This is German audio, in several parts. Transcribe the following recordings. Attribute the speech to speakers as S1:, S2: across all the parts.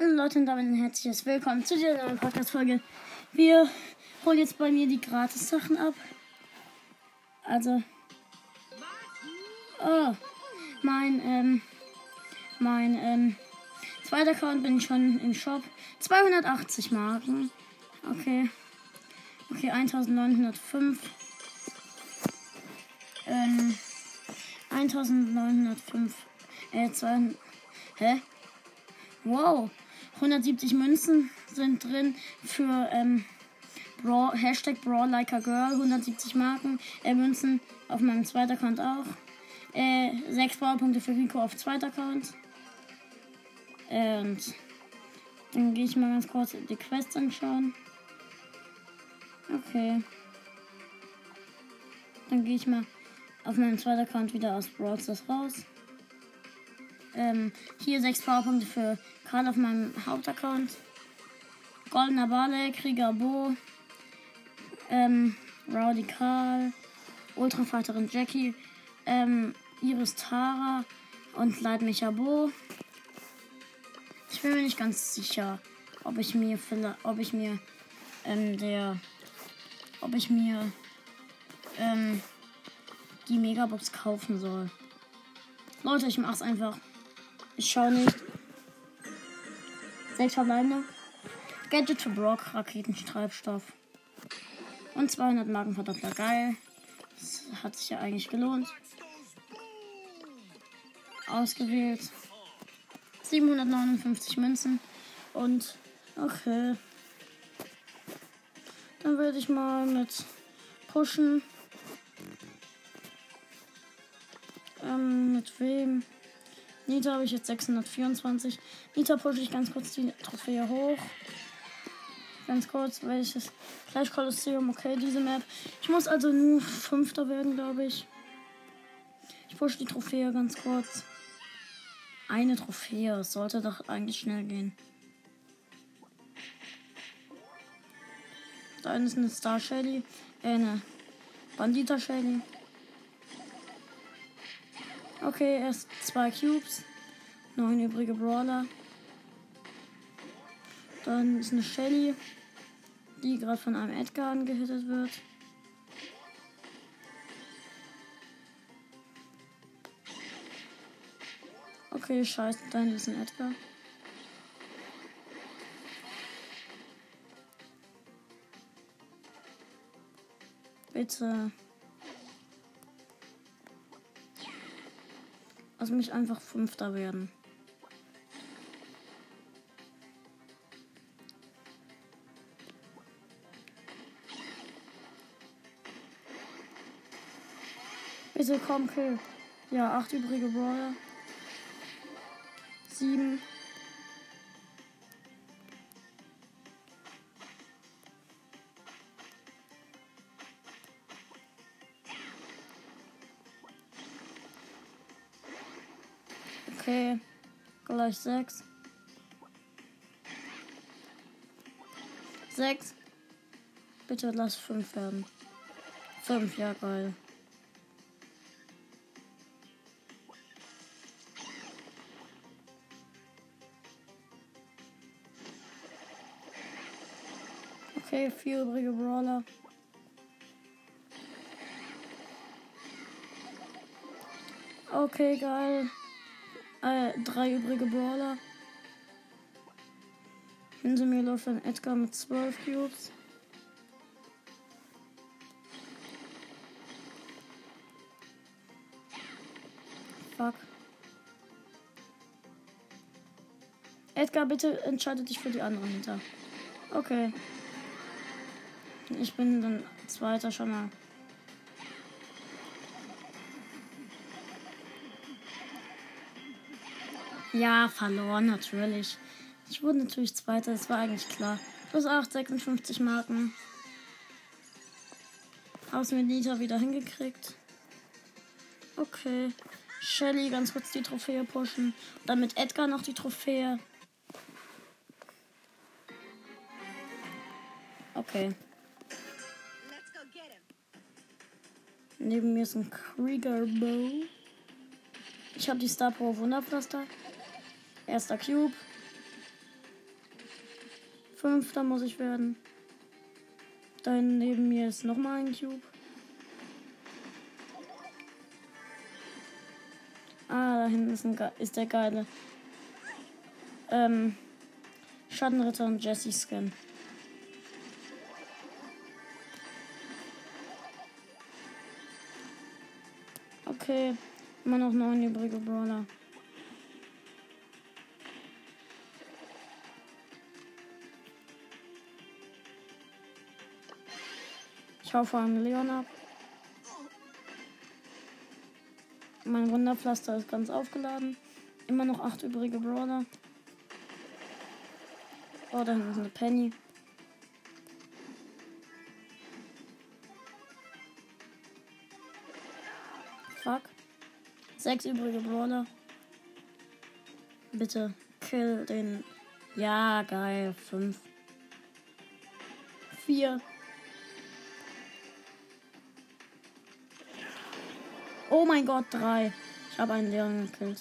S1: Hallo Leute und damit ein herzliches Willkommen zu dieser neuen Podcast-Folge. Wir holen jetzt bei mir die Gratis-Sachen ab. Also. Oh. Mein, ähm. Mein, ähm. Zweiter Account bin ich schon im Shop. 280 Marken. Okay. Okay, 1905. Ähm. 1905. Äh, 200. Hä? Wow. 170 Münzen sind drin für ähm, Brawl, Hashtag Brawl Like a Girl. 170 Marken. Äh, Münzen auf meinem zweiten Account auch. Äh, 6 Brawlpunkte für Rico auf zweiter Account. Und dann gehe ich mal ganz kurz die Quest anschauen. Okay. Dann gehe ich mal auf meinem zweiten Account wieder aus Brawl Stars raus. Ähm, hier 6 Powerpunkte für Karl auf meinem Hauptaccount. Goldener Bale, Krieger Bo, ähm, Rowdy Karl, Ultrafighterin Jackie, ähm, Iris Tara und Leitmecher Bo. Ich bin mir nicht ganz sicher, ob ich mir ob ich mir ähm, der ob ich mir ähm, die Megabox kaufen soll. Leute, ich mach's einfach. Ich schau nicht. Sechs verbleibende. Gadget für Brock, Raketentreibstoff. Und 200 Marken Verdoppler. Geil. Das hat sich ja eigentlich gelohnt. Ausgewählt. 759 Münzen. Und okay. Dann würde ich mal mit pushen. Ähm, mit wem? Nita habe ich jetzt 624. Nita pushe ich ganz kurz die Trophäe hoch. Ganz kurz, welches? Gleich Kolosseum, okay, diese Map. Ich muss also nur Fünfter werden, glaube ich. Ich pushe die Trophäe ganz kurz. Eine Trophäe. Es sollte doch eigentlich schnell gehen. Da ist eine Star Shelly. Äh, eine Bandita Shelly. Okay, erst zwei Cubes. Neun übrige Brawler. Dann ist eine Shelly, die gerade von einem Edgar angehittet wird. Okay, scheiße, da ist ein Edgar. Bitte. Lass mich einfach Fünfter werden. Bitte komm, Kill. Ja, acht übrige Brawler. Sieben. Gleich sechs. Sechs. Bitte lass fünf werden. Fünf, ja geil. Okay, vier übrige Brawler. Okay, geil. Äh, drei übrige Brawler. Hinter mir läuft ein Edgar mit 12 Cubes. Fuck. Edgar, bitte entscheide dich für die anderen hinter. Okay. Ich bin dann zweiter schon mal. Ja, verloren natürlich. Ich wurde natürlich zweiter, das war eigentlich klar. Plus 8, 56 Marken. Hab's mit Nita wieder hingekriegt. Okay. Shelly ganz kurz die Trophäe pushen. Und dann mit Edgar noch die Trophäe. Okay. Neben mir ist ein Krieger Bow. Ich habe die Star Power Wunderpflaster. Erster Cube. Fünfter muss ich werden. Da neben mir ist nochmal ein Cube. Ah, da hinten ist, ein, ist der geile. Ähm, Schattenritter und Jesse Skin. Okay, immer noch neun übrige Brawler. Ich hau vor Leon ab. Mein Wunderpflaster ist ganz aufgeladen. Immer noch acht übrige Brawler. Oh, da hinten ist eine Penny. Fuck. Sechs übrige Brawler. Bitte kill den. Ja, geil. Fünf. Vier. Oh mein Gott, drei. Ich habe einen Leon gekillt.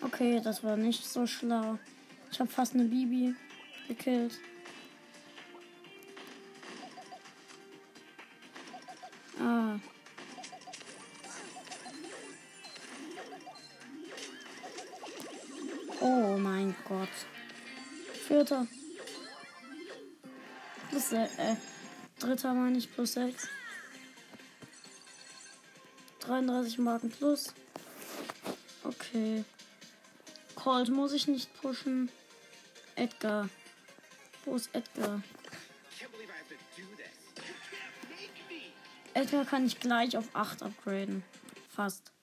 S1: Okay, das war nicht so schlau. Ich habe fast eine Bibi gekillt. Vierter. Plus, äh, dritter meine ich plus 6. 33 Marken plus. Okay. Colt muss ich nicht pushen. Edgar. Wo ist Edgar? Edgar kann ich gleich auf 8 upgraden. Fast.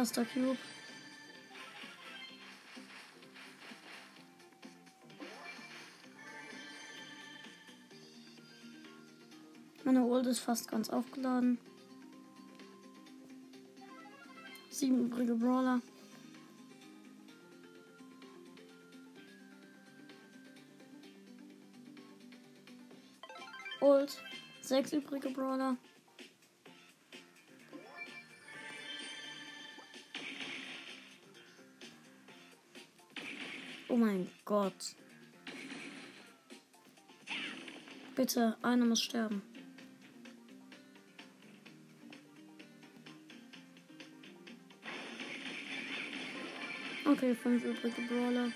S1: Erster Cube. Meine Ult ist fast ganz aufgeladen. Sieben übrige Brawler. Ult. Sechs übrige Brawler. Oh mein Gott. Bitte, einer muss sterben. Okay, fünf übrige Brawler.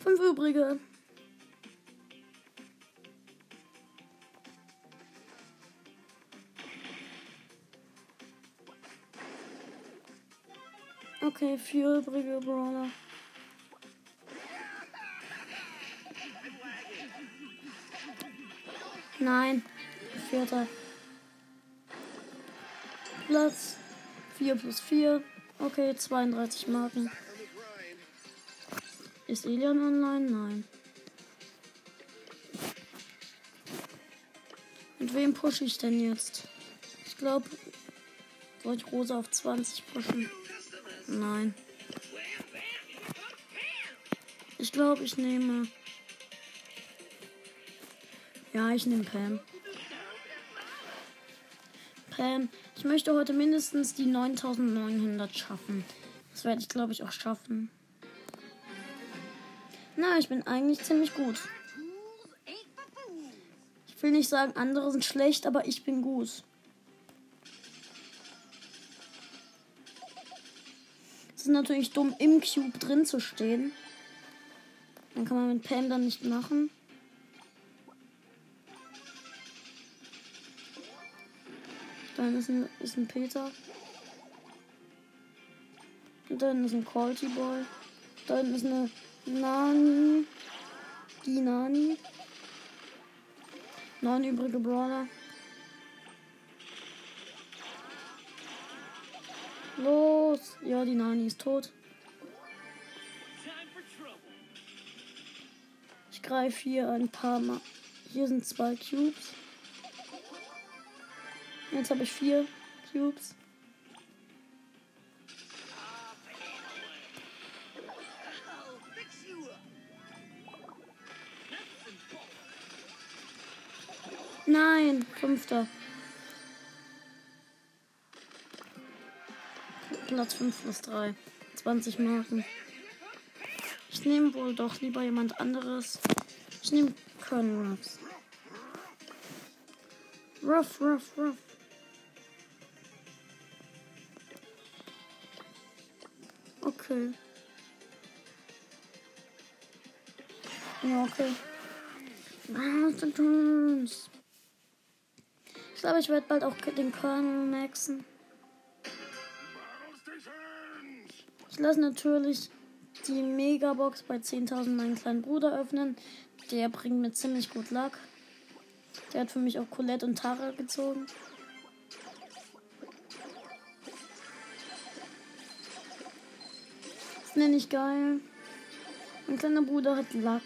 S1: Fünf übrige. Okay, vier übrige Brawler. Nein, vierter. Platz 4 plus 4. Okay, 32 Marken. Ist Elian online? Nein. Mit wem pushe ich denn jetzt? Ich glaube, soll ich Rosa auf 20 pushen? Nein. Ich glaube, ich nehme. Ja, ich nehme Pam. Pam, ich möchte heute mindestens die 9900 schaffen. Das werde ich, glaube ich, auch schaffen. Na, ich bin eigentlich ziemlich gut. Ich will nicht sagen, andere sind schlecht, aber ich bin gut. Es ist natürlich dumm, im Cube drin zu stehen. Dann kann man mit Pam dann nicht machen. Dann ist ein, ist ein Peter. Dann ist ein Quality Boy. Dann ist eine Nani. Die Nani. Neun übrige Brawler. Los! Ja, die Nani ist tot. Ich greife hier ein paar Mal. Hier sind zwei Cubes. Jetzt habe ich vier Cubes. Nein, fünfter. Platz 5 plus 3. 20 Marken. Ich nehme wohl doch lieber jemand anderes. Ich nehme Colonel Ruffs. Ruff, ruff, ruff. Okay. Ja, okay. Ich glaube, ich werde bald auch den Colonel maxen. Lasse natürlich die Megabox bei 10.000 meinen kleinen Bruder öffnen. Der bringt mir ziemlich gut Luck. Der hat für mich auch Colette und Tara gezogen. Das nenne ich geil. Mein kleiner Bruder hat Luck.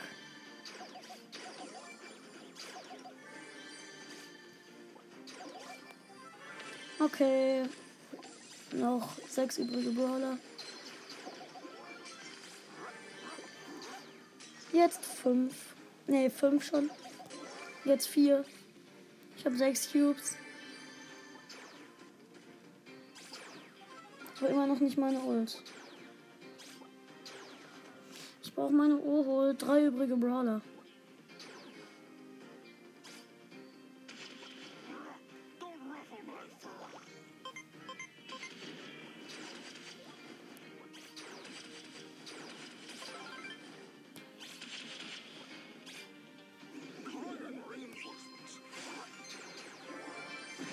S1: Okay. Noch sechs übrige Brawler. Jetzt fünf. Ne, fünf schon. Jetzt vier. Ich habe sechs Cubes. Aber immer noch nicht meine Ult. Ich brauche meine Ohrhol. Drei übrige Brawler.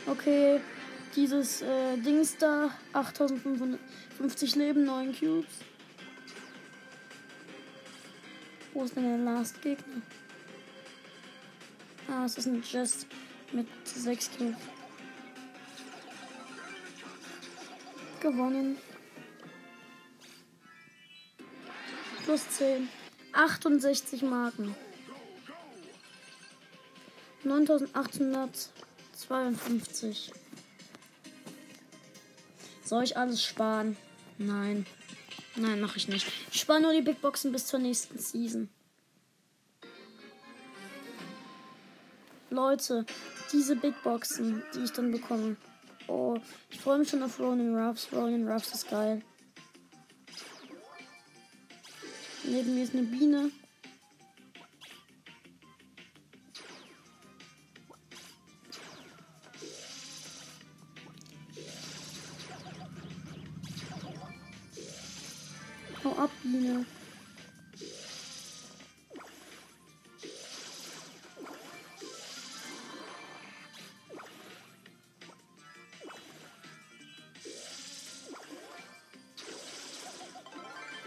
S1: Okay, dieses äh, Dings da, 8550 Leben, 9 Cubes. Wo ist denn der Last Gegner? Ah, es ist ein Jess mit 6 Cubes. Gewonnen. Plus 10. 68 Marken. 9852. Soll ich alles sparen? Nein. Nein, mache ich nicht. Ich spare nur die Big Boxen bis zur nächsten Season. Leute, diese Big Boxen, die ich dann bekomme. Oh, ich freue mich schon auf Ronin Ruffs. Ronin Ruffs ist geil. Neben mir ist eine Biene. Ab.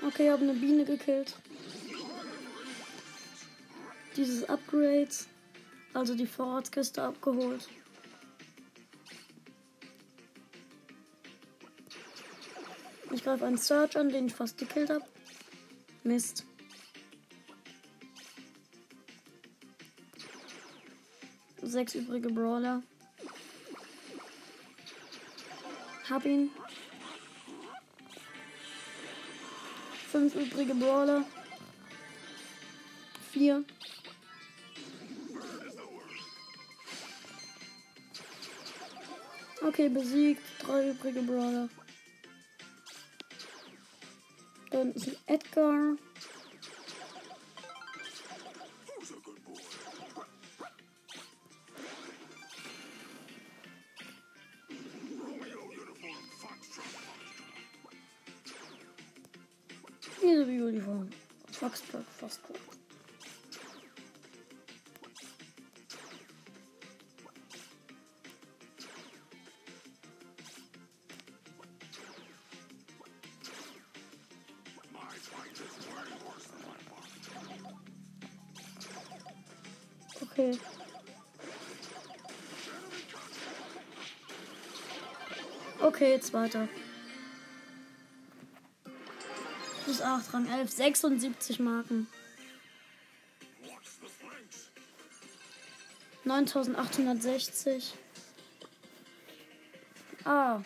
S1: Okay, ich habe eine Biene gekillt. Dieses Upgrade, also die Vorratskiste abgeholt. Greife einen Search an, den ich fast gekillt habe. Mist. Sechs übrige Brawler. Hab ihn. Fünf übrige Brawler. Vier. Okay, besiegt. Drei übrige Brawler. Dann ist ein Edgar. He's a beautiful Foxtrot, Foxtrot. Okay. Jetzt weiter. Plus 8, Rang 11, 76 Marken. 9860. Ah.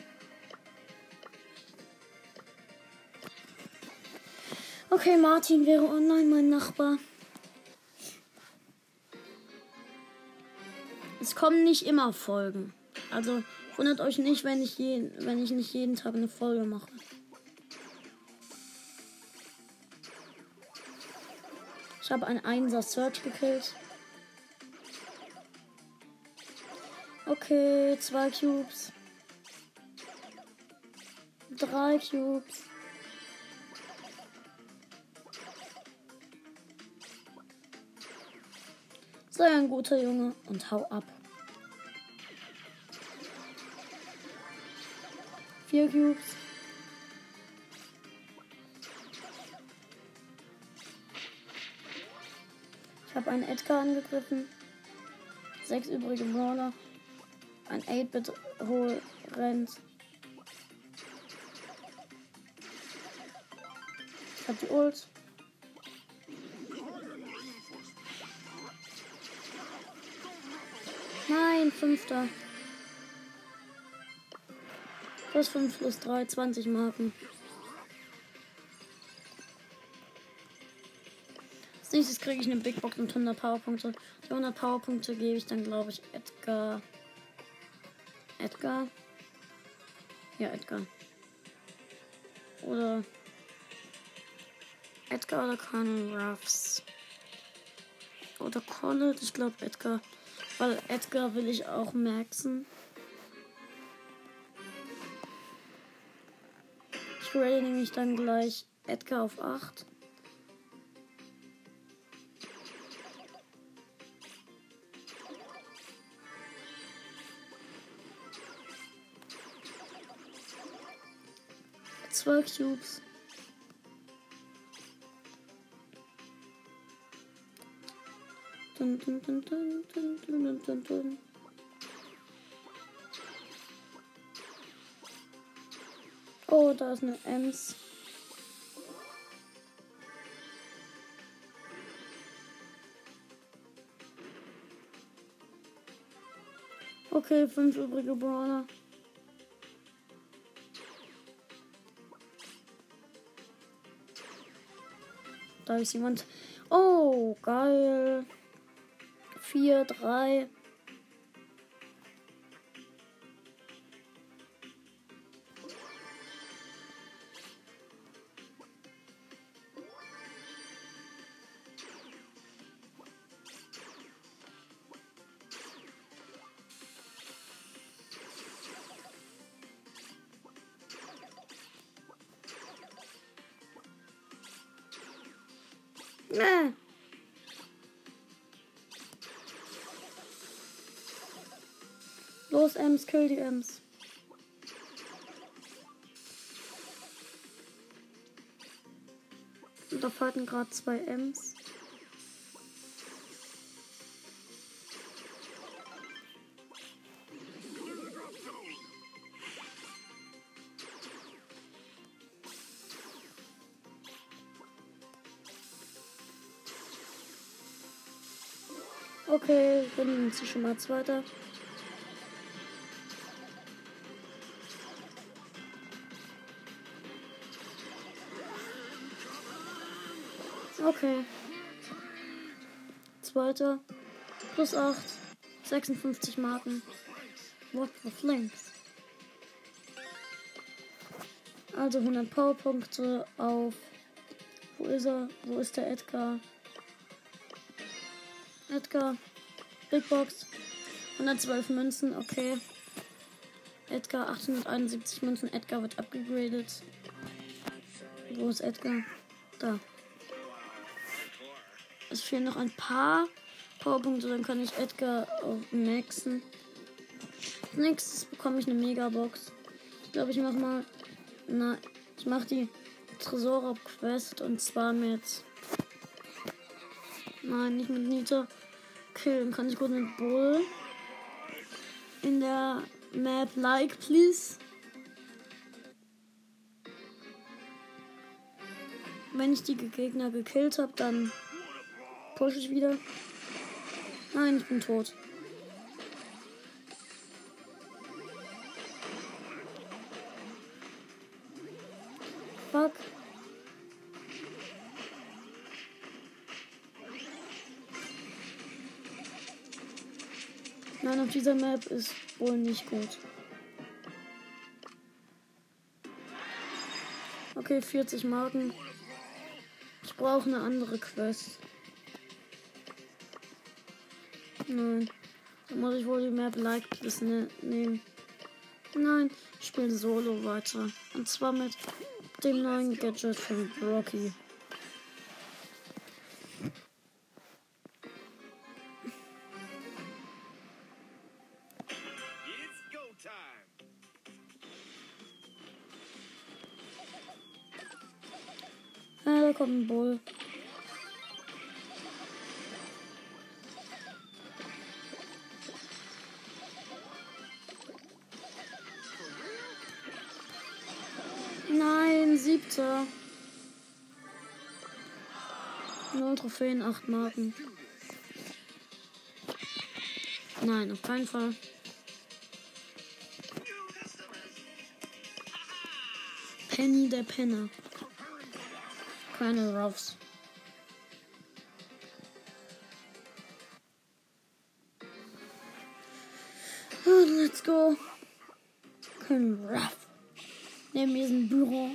S1: Okay, Martin wäre online mein Nachbar. Es kommen nicht immer Folgen. Also wundert euch nicht, wenn ich, je, wenn ich nicht jeden Tag eine Folge mache. Ich habe einen Einser Search gekillt. Okay, zwei Cubes. Drei Cubes. Sei ein guter Junge und hau ab. Vier Cubes. Ich habe einen Edgar angegriffen. Sechs übrige Brawler. Ein 8-Bit hol rennt. Ich hab die Ult. Nein, fünfter. Plus 5 plus 3, 20 Marken. Als nächstes kriege ich eine Big Box mit 100 Powerpunkte. Die 100 Powerpunkte gebe ich dann, glaube ich, Edgar. Edgar? Ja, Edgar. Oder. Edgar oder Colonel Ruffs. Oder Colin, ich glaube Edgar. Weil Edgar will ich auch maxen. Ich grade nämlich dann gleich Edgar auf 8. Zwei Cubes. Dun, dun, dun, dun, dun, dun, dun, dun. Oh, da ist eine Ems. Okay, fünf übrige Brawler. Da ist jemand. Oh, geil. Vier, drei. Los, Ems, kill die Ems. Und da fighten gerade zwei Ems. Okay, bin sie schon mal Zweiter. Okay. Zweiter. Plus 8. 56 Marken. What the flames? Also 100 Powerpunkte auf. Wo ist er? Wo ist der Edgar? Edgar. Big Box. 112 Münzen, okay. Edgar 871 Münzen. Edgar wird abgegradet. Wo ist Edgar? Da. Es fehlen noch ein paar Powerpunkte, dann kann ich Edgar auch maxen. Als nächstes bekomme ich eine Megabox. Ich glaube, ich mache mal. Na, ich mache die Tresorraub-Quest und zwar mit. Nein, nicht mit Nita. Killen kann ich gut mit Bull. In der Map Like, please. Wenn ich die Gegner gekillt habe, dann Push ich wieder. Nein, ich bin tot. Fuck. Nein, auf dieser Map ist wohl nicht gut. Okay, 40 Marken. Ich brauche eine andere Quest. Nein. Dann muss ich wohl die Map Like Please ne nehmen. Nein, ich spiele Solo weiter. Und zwar mit dem neuen Gadget von Rocky. Ah, da kommt ein Bull. Siebter. Null Trophäen, acht Marken. Nein, auf keinen Fall. Penny der Penner. Keine Ruffs. Let's go. Kein Ruff. Neben mir ist ein Büro.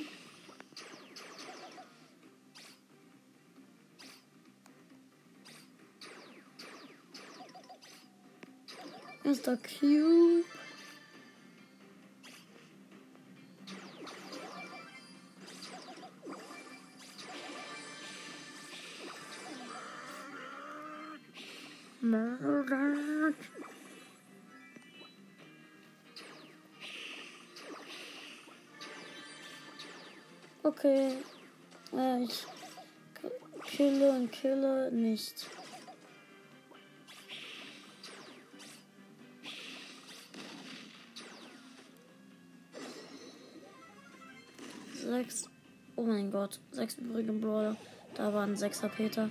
S1: Mr. Q. Murder. Okay. Äh, ich kille und kille nicht. Sechs. Oh mein Gott. Sechs übrige Brawler. Da waren sechser Peter.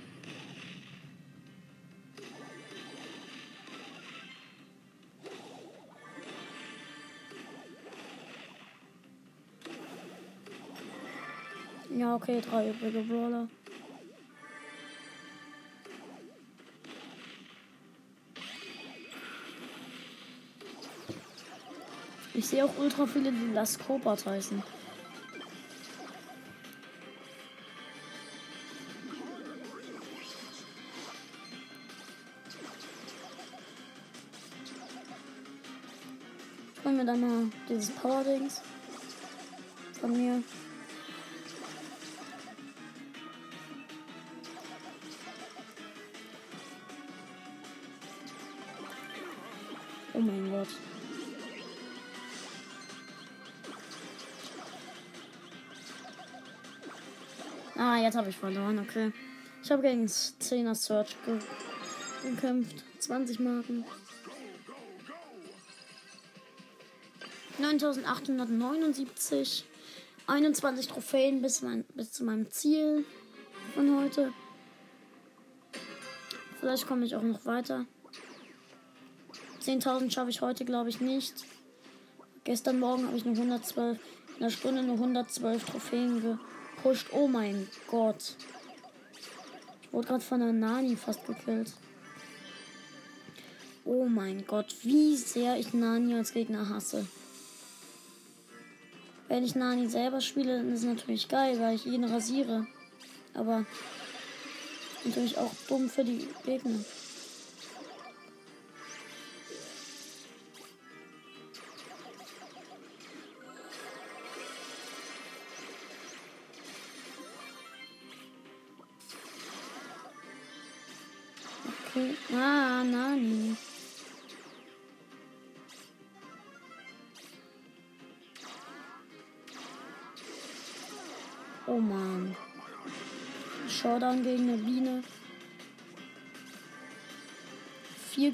S1: Ja, okay, drei übrige Brawler. Ich sehe auch ultra viele, die Las Copas heißen. Dieses Power-Dings von mir. Oh mein Gott. Ah, jetzt habe ich verloren, okay. Ich habe gegen 10er Search ge gekämpft. 20 Marken. 9879. 21 Trophäen bis, mein, bis zu meinem Ziel von heute. Vielleicht komme ich auch noch weiter. 10.000 schaffe ich heute, glaube ich, nicht. Gestern Morgen habe ich nur 112, in einer Stunde nur 112 Trophäen gepusht. Oh mein Gott. Ich wurde gerade von einer Nani fast gekillt. Oh mein Gott, wie sehr ich Nani als Gegner hasse. Wenn ich Nani selber spiele, dann ist es natürlich geil, weil ich ihn rasiere. Aber natürlich auch dumm für die Gegner.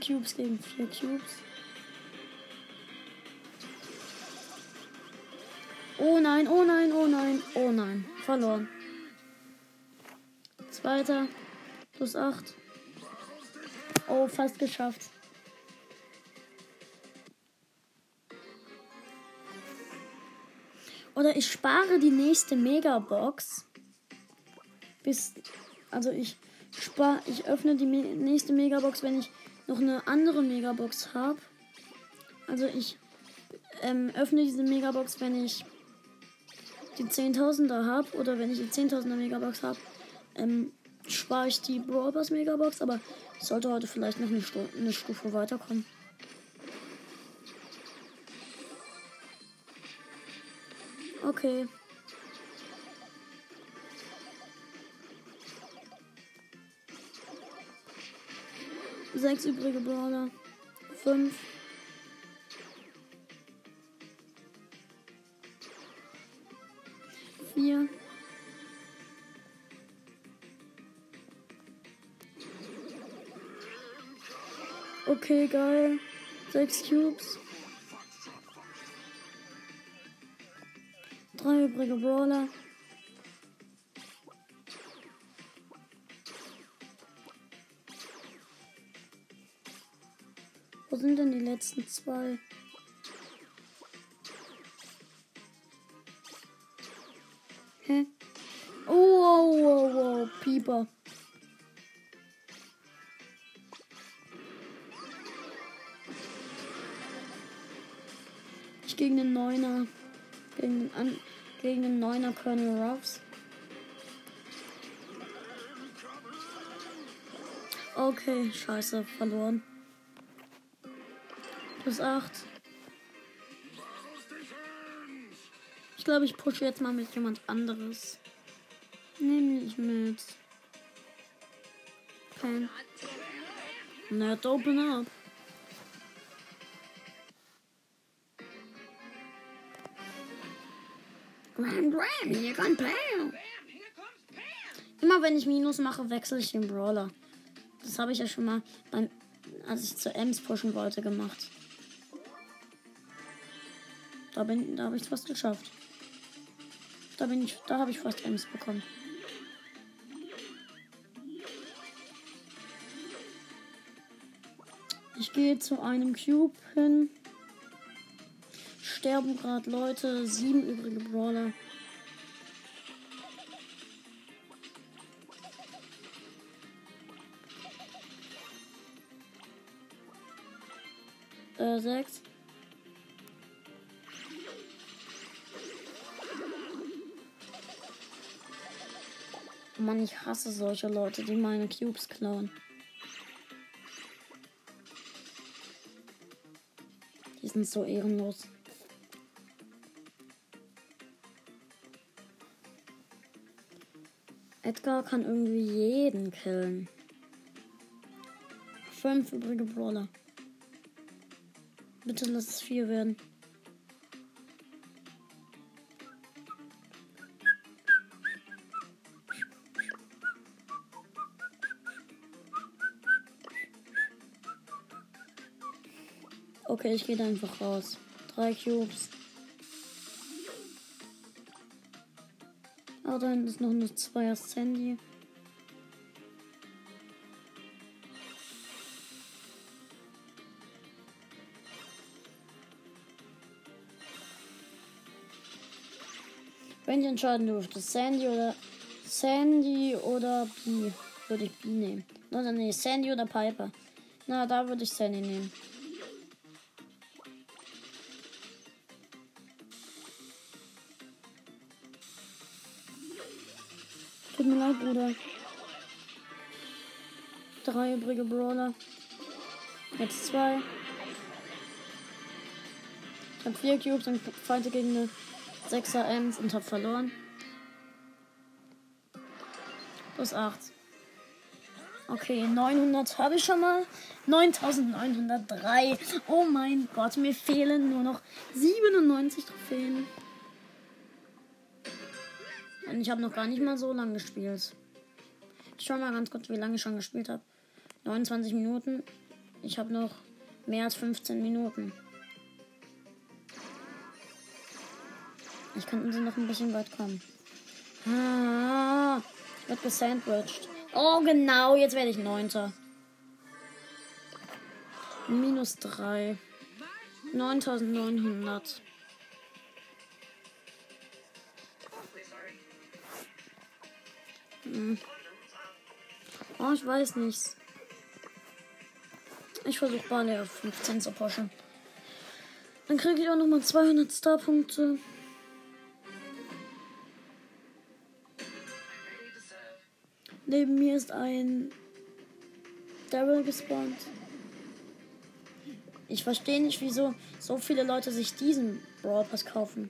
S1: Cubes gegen vier Cubes. Oh nein, oh nein, oh nein, oh nein. Verloren. Zweiter. Plus acht. Oh, fast geschafft. Oder ich spare die nächste Megabox. Bis. Also ich spare. Ich öffne die nächste Megabox, wenn ich noch eine andere Megabox habe. Also ich ähm, öffne diese Megabox, wenn ich die 10.000er habe oder wenn ich die 10.000er Megabox habe, ähm, spare ich die Brawl Pass Megabox, aber ich sollte heute vielleicht noch eine, Stu eine Stufe weiterkommen. Okay. Sechs übrige Brawler. Fünf. Vier. Okay, geil. Sechs Cubes. Drei übrige Brawler. Wo sind denn die letzten zwei? Hä? Oh, wow, wow, wow, Pieper. Ich gegen den Neuner. Gegen den, An gegen den Neuner Colonel Ruffs. Okay, scheiße, verloren. Plus 8. Ich glaube, ich pushe jetzt mal mit jemand anderes. Nämlich mit. Kein. Net open up. Ram, ram, hier kann Pam. Immer wenn ich Minus mache, wechsle ich den Brawler. Das habe ich ja schon mal beim, als ich zu Ems pushen wollte, gemacht. Da bin, da habe ich es fast geschafft. Da bin ich, da habe ich fast Ems bekommen. Ich gehe zu einem Cube hin. Sterben gerade Leute, sieben übrige Brawler. Äh, sechs. Mann, ich hasse solche Leute, die meine Cubes klauen. Die sind so ehrenlos. Edgar kann irgendwie jeden killen. Fünf übrige Brawler. Bitte lass es vier werden. Okay, ich gehe da einfach raus. Drei Cubes. Oh, dann ist noch eine Zweier Sandy. Wenn ich entscheiden dürfte, Sandy oder Sandy oder B, würde ich B nehmen. Oder nee, Sandy oder Piper. Na, da würde ich Sandy nehmen. Bruder. Drei übrige Brawler. Jetzt zwei. Ich habe vier Cubes und fighte gegen eine 6er Ems und habe verloren. Plus 8. Okay, 900 habe ich schon mal. 9903. Oh mein Gott, mir fehlen nur noch 97 Trophäen. Und ich habe noch gar nicht mal so lange gespielt. Ich schau mal ganz kurz, wie lange ich schon gespielt habe. 29 Minuten. Ich habe noch mehr als 15 Minuten. Ich kann also noch ein bisschen weit kommen. Ah, ich werde gesandwiched. Oh, genau, jetzt werde ich Neunter. Minus 3. 9900. Hm. Oh, ich weiß nicht. Ich versuche Barley auf 15 zu pushen. Dann kriege ich auch nochmal 200 Star-Punkte. Neben mir ist ein Daryl gespawnt. Ich verstehe nicht, wieso so viele Leute sich diesen Brawl Pass kaufen.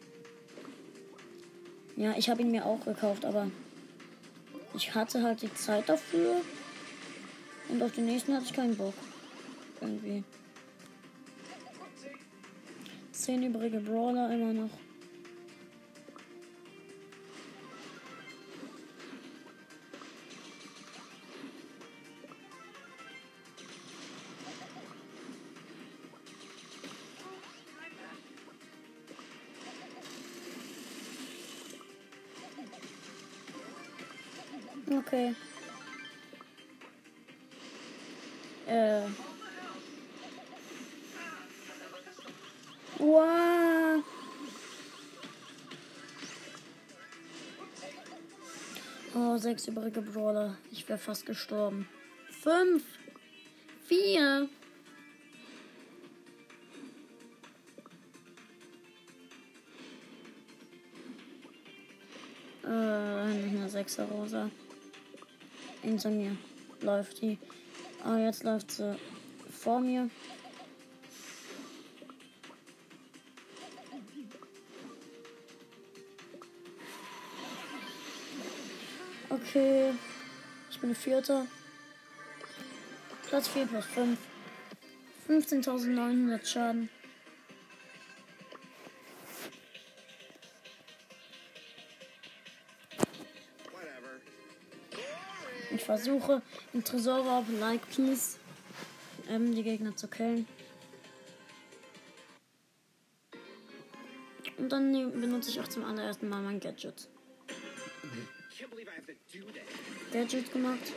S1: Ja, ich habe ihn mir auch gekauft, aber ich hatte halt die Zeit dafür. Und auf den nächsten hatte ich keinen Bock. Irgendwie. Zehn übrige Brawler immer noch. Oh, sechs übrige Brawler. Ich wäre fast gestorben. Fünf. Vier. Äh, eine sechser Rosa. Hinter mir läuft die. Ah, jetzt läuft sie vor mir. Okay. Ich bin Vierter. Platz 4 plus 5. 15.900 Schaden. Ich versuche im Tresor Like Peace ähm, die Gegner zu killen. Und dann benutze ich auch zum allerersten Mal mein Gadget. Gadget gemacht.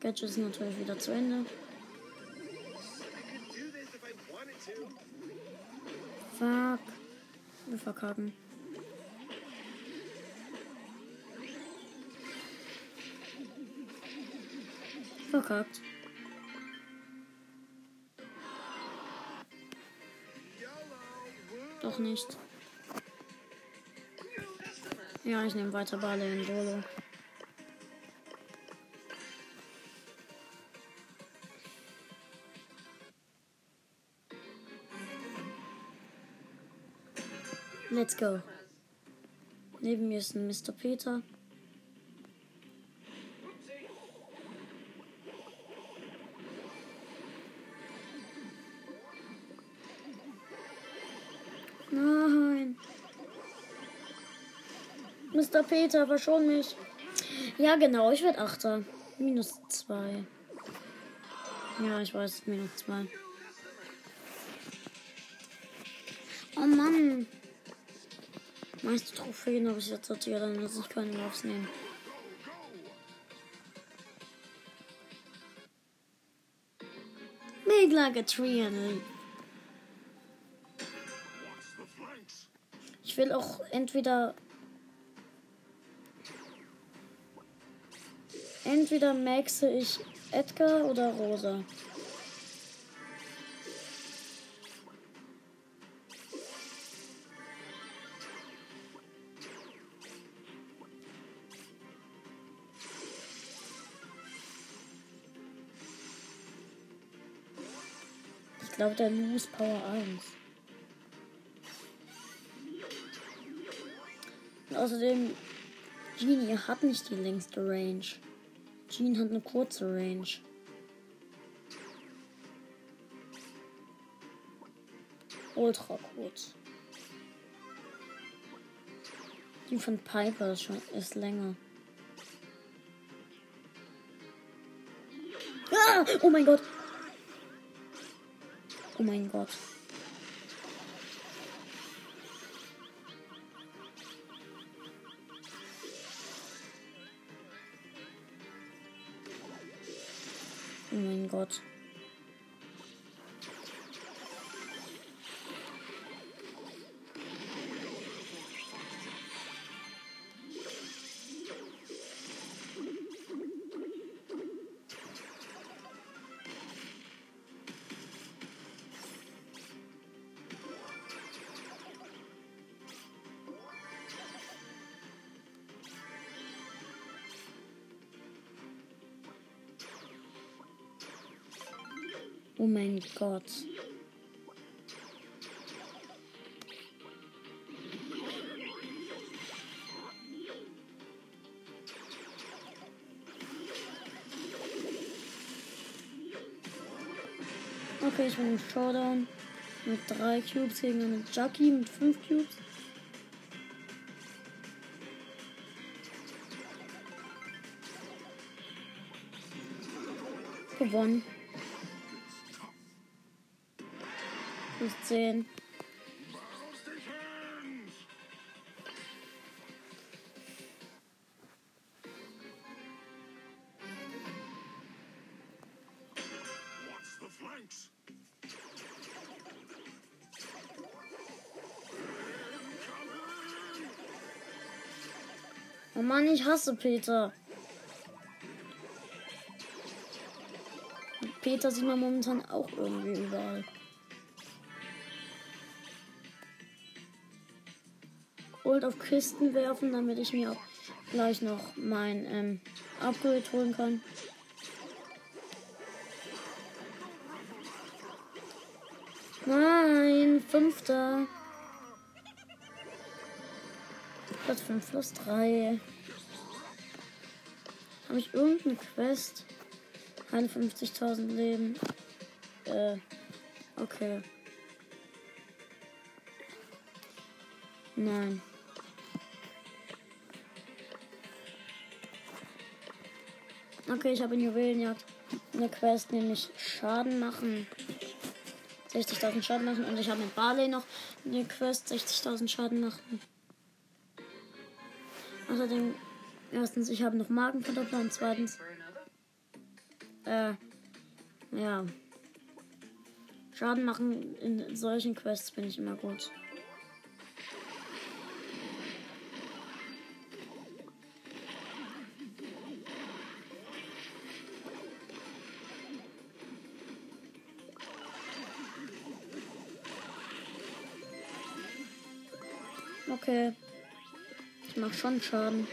S1: Gadget ist natürlich wieder zu Ende. Fuck. Wir verkacken. Verkackt. Doch nicht. Ja, ich nehme weiter Bale in Solo. Let's go. Neben mir ist ein Mr. Peter. Mr. Peter, verschon mich. Ja, genau, ich werde Achter. Minus zwei. Ja, ich weiß, minus zwei. Oh Mann. Meiste Trophäen habe ich jetzt sortiert, dann muss ich keine Laufs nehmen. Make like a tree and Ich will auch entweder entweder maxe ich Edgar oder Rosa. Ich glaube, der ist Power 1. Und außerdem, Genie hat nicht die längste Range. Gene hat eine kurze Range. Ultra kurz. Die von Piper ist, schon, ist länger. Ah! Oh mein Gott. Oh mein Gott. Mein Gott. Oh mein Gott. Okay, ich bin im Showdown mit drei Cubes gegen eine Jackie mit fünf Cubes. Gewonnen. 15.
S2: Watch the flanks.
S1: Oh Mann, ich hasse Peter. Peter sieht man momentan auch irgendwie überall. Auf Kisten werfen, damit ich mir auch gleich noch mein ähm, Upgrade holen kann. Nein, fünfter. Platz 5 plus 3. Habe ich irgendeine Quest? 51.000 Leben. Äh, okay. Nein. Okay, ich habe in Juwelenjagd eine Quest, nämlich Schaden machen. 60.000 Schaden machen. Und ich habe mit Barley noch eine Quest, 60.000 Schaden machen. Außerdem, erstens, ich habe noch Magenverdoppler und zweitens, äh, ja. Schaden machen in solchen Quests bin ich immer gut. Okay. Ich mach schon Schaden.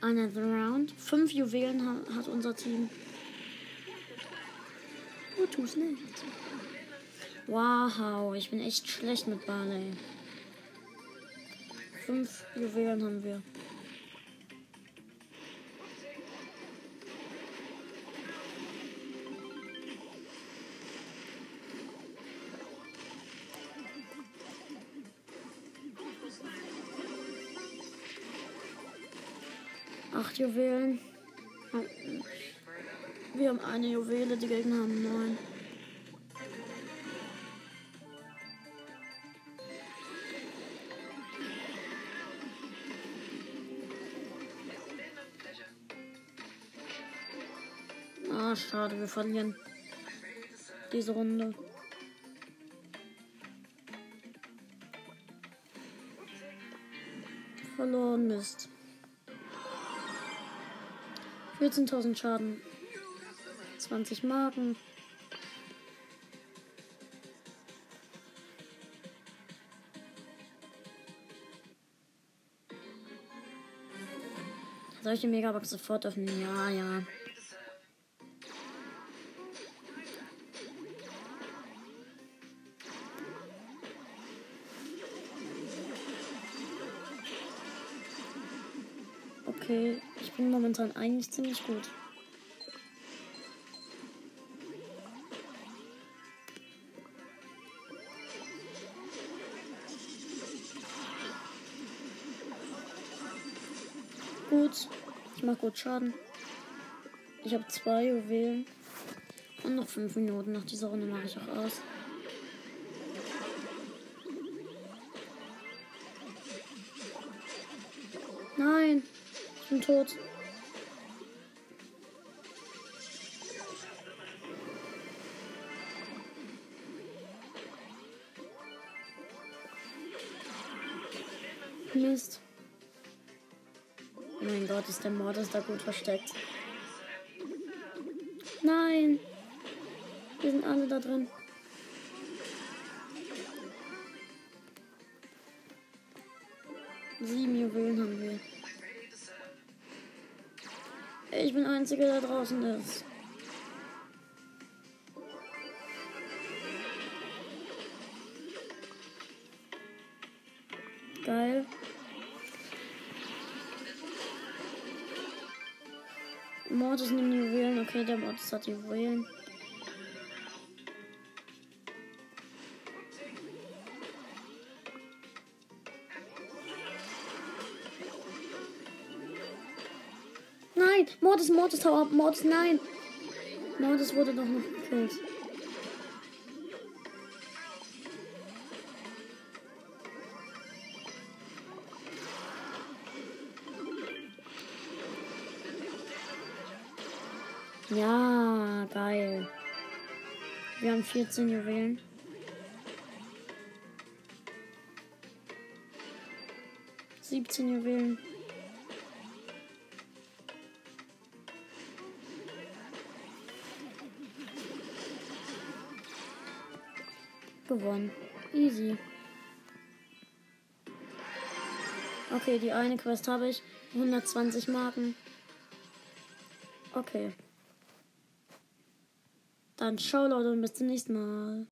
S1: Another round. Fünf Juwelen ha hat unser Team. Oh, tu's nicht. Wow, ich bin echt schlecht mit Barley. Fünf Juwelen haben wir. Juwelen. Wir haben eine Juwele, die Gegner haben neun. Ah, schade, wir verlieren diese Runde. Verloren Mist. 14.000 Schaden. 20 Marken. Soll ich die Megabox sofort öffnen? Ja, ja. Bin momentan eigentlich ziemlich gut. Gut, ich mach gut Schaden. Ich habe zwei Juwelen. Und noch fünf Minuten nach dieser Runde mache ich auch aus. Nein, bin tot. Mist. Mein Gott, ist der Mordes da gut versteckt. Nein. Wir sind alle da drin. Draußen ist. Geil. Mortis nimmt die Juwelen. Okay, der Mortis hat die Juwelen. Nein, Mortis, Mortis, hau ab, Mortis, nein. Mortis wurde doch noch gekillt. Ja, geil. Wir haben 14 Juwelen. Siebzehn Juwelen. Gewonnen. Easy. Okay, die eine Quest habe ich. 120 Marken. Okay. Dann ciao Leute und bis zum nächsten Mal.